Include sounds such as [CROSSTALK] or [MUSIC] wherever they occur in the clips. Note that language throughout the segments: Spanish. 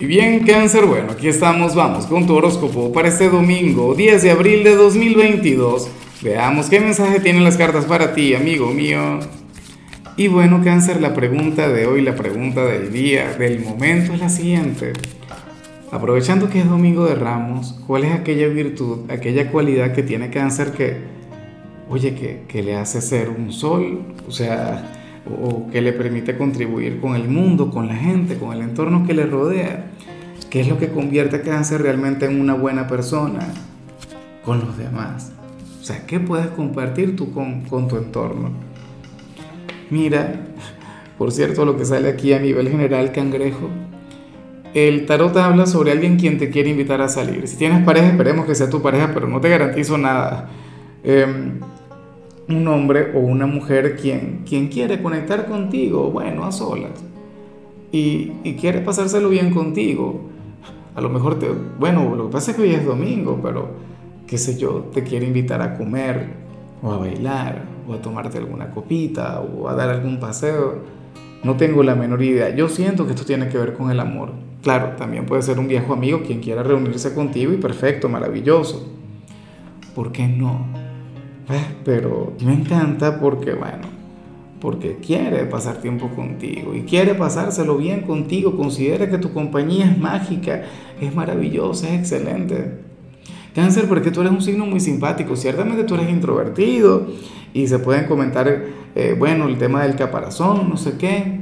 Y bien, cáncer, bueno, aquí estamos, vamos con tu horóscopo para este domingo, 10 de abril de 2022. Veamos qué mensaje tienen las cartas para ti, amigo mío. Y bueno, cáncer, la pregunta de hoy, la pregunta del día, del momento es la siguiente. Aprovechando que es domingo de ramos, ¿cuál es aquella virtud, aquella cualidad que tiene cáncer que, oye, que, que le hace ser un sol? O sea, o que le permite contribuir con el mundo, con la gente, con el entorno que le rodea. ¿Qué es lo que convierte a cáncer realmente en una buena persona? Con los demás. O sea, ¿qué puedes compartir tú con, con tu entorno? Mira, por cierto, lo que sale aquí a nivel general, cangrejo, el tarot habla sobre alguien quien te quiere invitar a salir. Si tienes pareja, esperemos que sea tu pareja, pero no te garantizo nada. Eh, un hombre o una mujer quien, quien quiere conectar contigo, bueno, a solas, y, y, quiere pasárselo bien contigo. A lo mejor te, bueno, lo que pasa es que hoy es domingo, pero qué sé yo, te quiere invitar a comer o a bailar o a tomarte alguna copita o a dar algún paseo. No tengo la menor idea. Yo siento que esto tiene que ver con el amor. Claro, también puede ser un viejo amigo quien quiera reunirse contigo y perfecto, maravilloso. ¿Por qué no? Pero me encanta porque, bueno, porque quiere pasar tiempo contigo y quiere pasárselo bien contigo, considera que tu compañía es mágica, es maravillosa, es excelente. Cáncer, porque tú eres un signo muy simpático, ciertamente tú eres introvertido y se pueden comentar, eh, bueno, el tema del caparazón, no sé qué,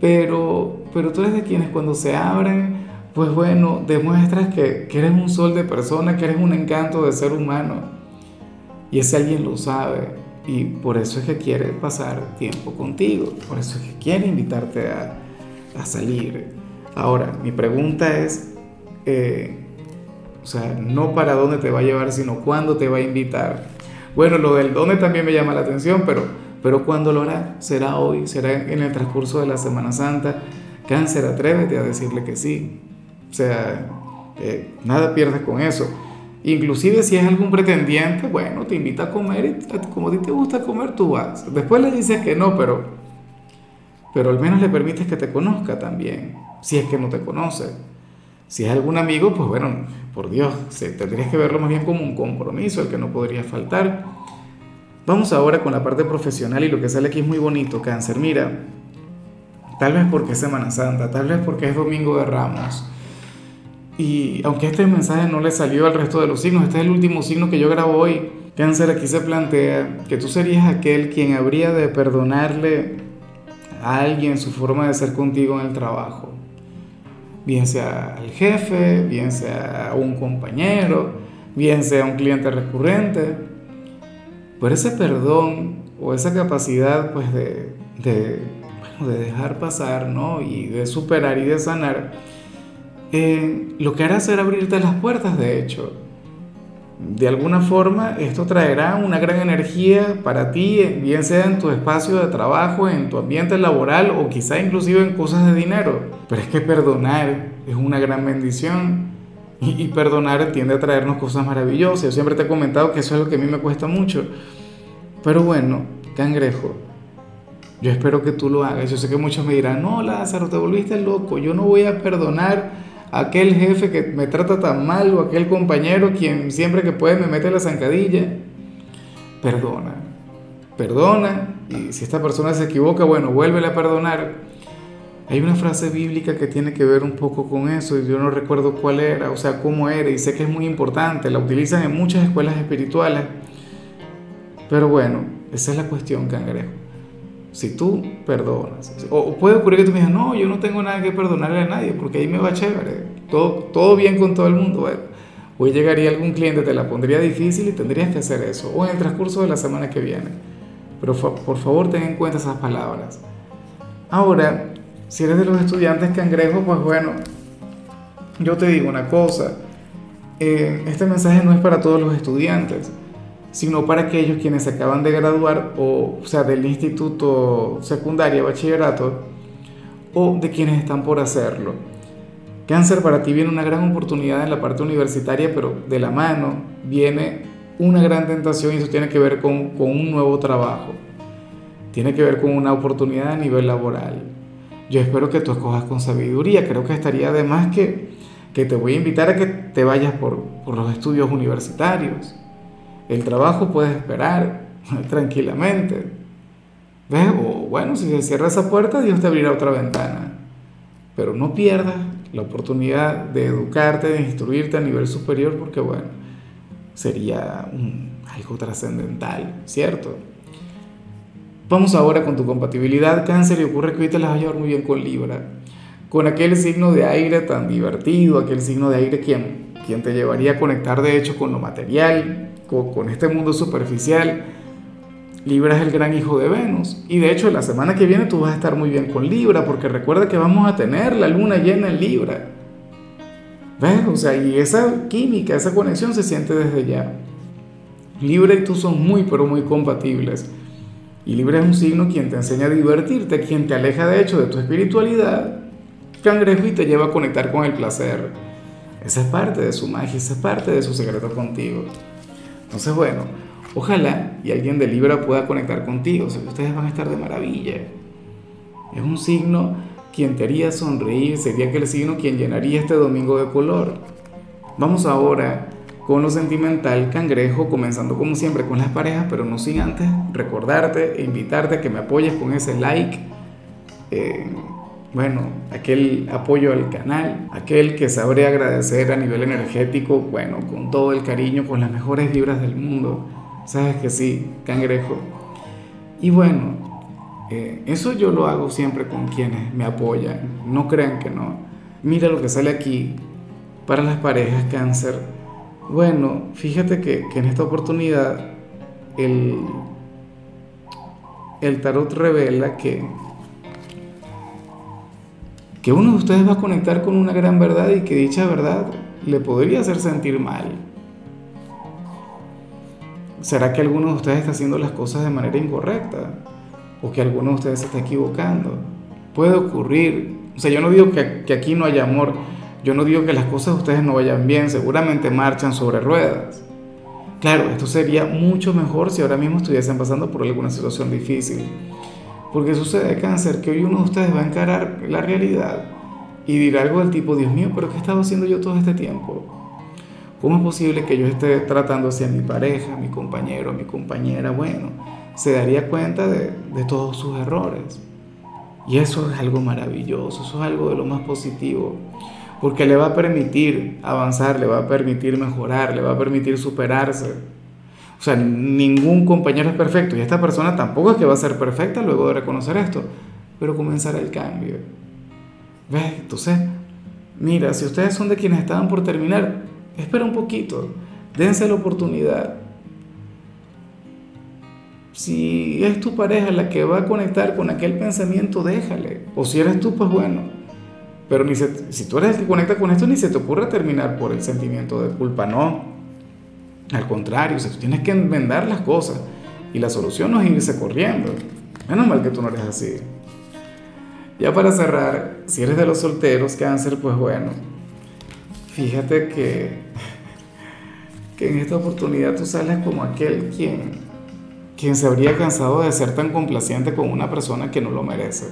pero, pero tú eres de quienes cuando se abren, pues bueno, demuestras que, que eres un sol de persona, que eres un encanto de ser humano y ese alguien lo sabe y por eso es que quiere pasar tiempo contigo, por eso es que quiere invitarte a, a salir. Ahora, mi pregunta es, eh, o sea, no para dónde te va a llevar, sino cuándo te va a invitar. Bueno, lo del dónde también me llama la atención, pero, pero ¿cuándo lo hará? ¿Será hoy? ¿Será en el transcurso de la Semana Santa? Cáncer, atrévete a decirle que sí. O sea, eh, nada pierdes con eso. Inclusive si es algún pretendiente, bueno, te invita a comer y como a ti te gusta comer, tú vas. Después le dices que no, pero, pero al menos le permites que te conozca también, si es que no te conoce. Si es algún amigo, pues bueno, por Dios, tendrías que verlo más bien como un compromiso, el que no podría faltar. Vamos ahora con la parte profesional y lo que sale aquí es muy bonito, cáncer. Mira, tal vez porque es Semana Santa, tal vez porque es Domingo de Ramos y aunque este mensaje no le salió al resto de los signos, este es el último signo que yo grabo hoy. Cáncer aquí se plantea que tú serías aquel quien habría de perdonarle a alguien su forma de ser contigo en el trabajo. Bien sea al jefe, bien sea a un compañero, bien sea un cliente recurrente. Por ese perdón o esa capacidad pues de, de, bueno, de dejar pasar ¿no? y de superar y de sanar eh, lo que hará será abrirte las puertas, de hecho. De alguna forma, esto traerá una gran energía para ti, bien sea en tu espacio de trabajo, en tu ambiente laboral o quizá inclusive en cosas de dinero. Pero es que perdonar es una gran bendición y, y perdonar tiende a traernos cosas maravillosas. Yo siempre te he comentado que eso es lo que a mí me cuesta mucho. Pero bueno, cangrejo, yo espero que tú lo hagas. Yo sé que muchos me dirán, no, Lázaro, te volviste loco, yo no voy a perdonar aquel jefe que me trata tan mal o aquel compañero quien siempre que puede me mete la zancadilla. Perdona, perdona y si esta persona se equivoca, bueno, vuélvele a perdonar. Hay una frase bíblica que tiene que ver un poco con eso y yo no recuerdo cuál era, o sea, cómo era y sé que es muy importante, la utilizan en muchas escuelas espirituales. Pero bueno, esa es la cuestión, cangrejo. Si tú perdonas, o puede ocurrir que tú me digas, no, yo no tengo nada que perdonarle a nadie, porque ahí me va chévere, todo, todo bien con todo el mundo. hoy llegaría algún cliente, te la pondría difícil y tendrías que hacer eso, o en el transcurso de la semana que viene. Pero por favor ten en cuenta esas palabras. Ahora, si eres de los estudiantes cangrejos, pues bueno, yo te digo una cosa, eh, este mensaje no es para todos los estudiantes sino para aquellos quienes se acaban de graduar, o, sea, del instituto secundario, bachillerato, o de quienes están por hacerlo. Cáncer para ti viene una gran oportunidad en la parte universitaria, pero de la mano viene una gran tentación y eso tiene que ver con, con un nuevo trabajo. Tiene que ver con una oportunidad a nivel laboral. yo espero que tú escojas con sabiduría. Creo que estaría de más que, que te voy a invitar a que te vayas por, por los estudios universitarios. El trabajo puede esperar [LAUGHS] tranquilamente. ¿Ves? O bueno, si se cierra esa puerta, Dios te abrirá otra ventana. Pero no pierdas la oportunidad de educarte, de instruirte a nivel superior, porque bueno, sería algo trascendental, ¿cierto? Vamos ahora con tu compatibilidad cáncer y ocurre que hoy las vas a llevar muy bien con Libra, con aquel signo de aire tan divertido, aquel signo de aire quien, quien te llevaría a conectar de hecho con lo material, con, este mundo superficial. Libra es el gran hijo de Venus. Y de hecho, la semana que viene tú vas a estar muy bien con Libra, porque recuerda que vamos a tener la luna llena en Libra. ¿Ves? O sea, y esa química, esa conexión se siente desde ya. Libra y tú son muy, pero muy compatibles. Y Libra es un signo quien te enseña a divertirte, quien te aleja de hecho de tu espiritualidad. Cangrejo y te lleva a conectar con el placer. Esa es parte de su magia, esa es parte de su secreto contigo. Entonces, bueno, ojalá y alguien de Libra pueda conectar contigo. O sea, ustedes van a estar de maravilla. Es un signo quien te haría sonreír, sería aquel signo quien llenaría este domingo de color. Vamos ahora con lo sentimental, cangrejo, comenzando como siempre con las parejas, pero no sin antes recordarte e invitarte a que me apoyes con ese like. Eh, bueno, aquel apoyo al canal, aquel que sabré agradecer a nivel energético, bueno, con todo el cariño, con las mejores vibras del mundo. Sabes que sí, cangrejo. Y bueno, eh, eso yo lo hago siempre con quienes me apoyan, no crean que no. Mira lo que sale aquí para las parejas cáncer. Bueno, fíjate que, en esta oportunidad el, el tarot revela que, que uno de ustedes va a conectar con una gran verdad y que dicha verdad le podría hacer sentir mal. ¿Será que alguno de ustedes está haciendo las cosas de manera incorrecta? o que alguno de ustedes se está equivocando. Puede ocurrir. O sea, yo no digo que, aquí no haya amor, yo no digo que las cosas de ustedes no vayan bien, seguramente marchan sobre ruedas. Claro, esto sería mucho mejor si ahora mismo estuviesen pasando por alguna situación difícil. Porque sucede cáncer que hoy uno de ustedes va a encarar la realidad y dirá algo del tipo, Dios mío, pero ¿qué estaba haciendo yo todo este tiempo? ¿Cómo es posible que yo esté tratando así a mi pareja, a mi compañero, a mi compañera? Bueno, se daría cuenta de, todos sus errores. Y eso es algo maravilloso, eso es algo de lo más positivo, porque le va a permitir avanzar, le va a permitir mejorar, le va a permitir superarse. O sea, ningún compañero es perfecto y esta persona tampoco es que va a ser perfecta luego de reconocer esto, pero comenzará el cambio. ¿Ves? Entonces, mira, si ustedes son de quienes estaban por terminar, espera un poquito, dense la oportunidad si es tu pareja la que va a conectar con aquel pensamiento, déjale. O si eres tú, pues bueno. Pero ni si tú eres el que conecta con esto, ni se te ocurre terminar por el sentimiento de culpa, no. Al contrario, si tú tienes que enmendar las cosas y la solución no es irse corriendo. Menos mal que tú no eres así. Ya para cerrar, si eres de los solteros, cáncer, pues bueno, fíjate que, que en esta oportunidad tú sales como aquel quien quien se habría cansado de ser tan complaciente con una persona que no lo merece.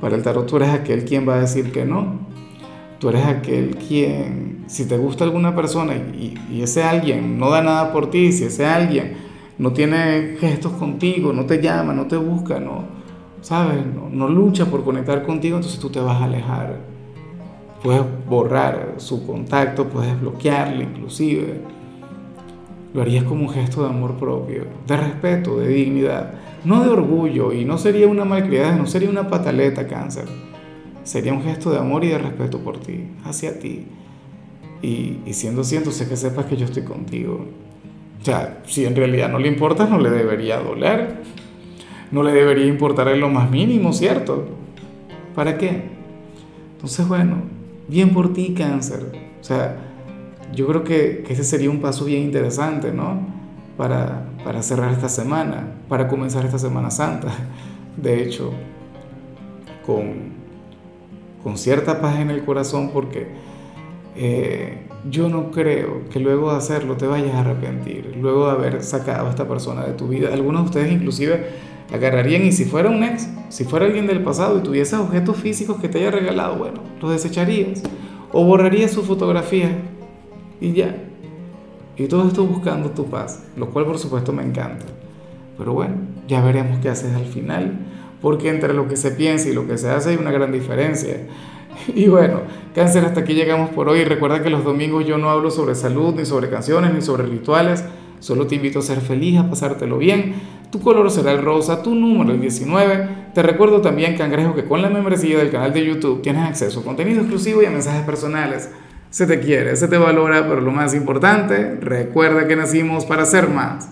Para el tarot tú eres aquel quien va a decir que no. Tú eres aquel quien, si te gusta alguna persona y, ese alguien no da nada por ti, si ese alguien no tiene gestos contigo, no te llama, no te busca, no, ¿sabes? No, no lucha por conectar contigo, entonces tú te vas a alejar. Puedes borrar su contacto, puedes bloquearle inclusive lo harías como un gesto de amor propio, de respeto, de dignidad, no de orgullo y no sería una malcriada, no sería una pataleta cáncer. Sería un gesto de amor y de respeto por ti, hacia ti. Y, siendo siendo sé que sepas que yo estoy contigo. O sea, si en realidad no le importa, no le debería doler. No le debería importar en lo más mínimo, ¿cierto? ¿Para qué? Entonces, bueno, bien por ti, cáncer. O sea, yo creo que, ese sería un paso bien interesante, ¿no? Para, cerrar esta semana, para comenzar esta Semana Santa. De hecho, con, con cierta paz en el corazón, porque eh, yo no creo que luego de hacerlo te vayas a arrepentir, luego de haber sacado a esta persona de tu vida. Algunos de ustedes inclusive agarrarían y si fuera un ex, si fuera alguien del pasado y tuviese objetos físicos que te haya regalado, bueno, los desecharías o borrarías su fotografía y ya. Y todo esto buscando tu paz, lo cual por supuesto me encanta. Pero bueno, ya veremos qué haces al final, porque entre lo que se piensa y lo que se hace hay una gran diferencia. [LAUGHS] Y bueno, cáncer, hasta aquí llegamos por hoy. Recuerda que los domingos yo no hablo sobre salud, ni sobre canciones, ni sobre rituales. Solo te invito a ser feliz, a pasártelo bien. Tu color será el rosa, tu número el 19. Te recuerdo también, cangrejo, que con la membresía del canal de YouTube tienes acceso a contenido exclusivo y a mensajes personales. Se te quiere, se te valora, pero lo más importante, recuerda que nacimos para ser más.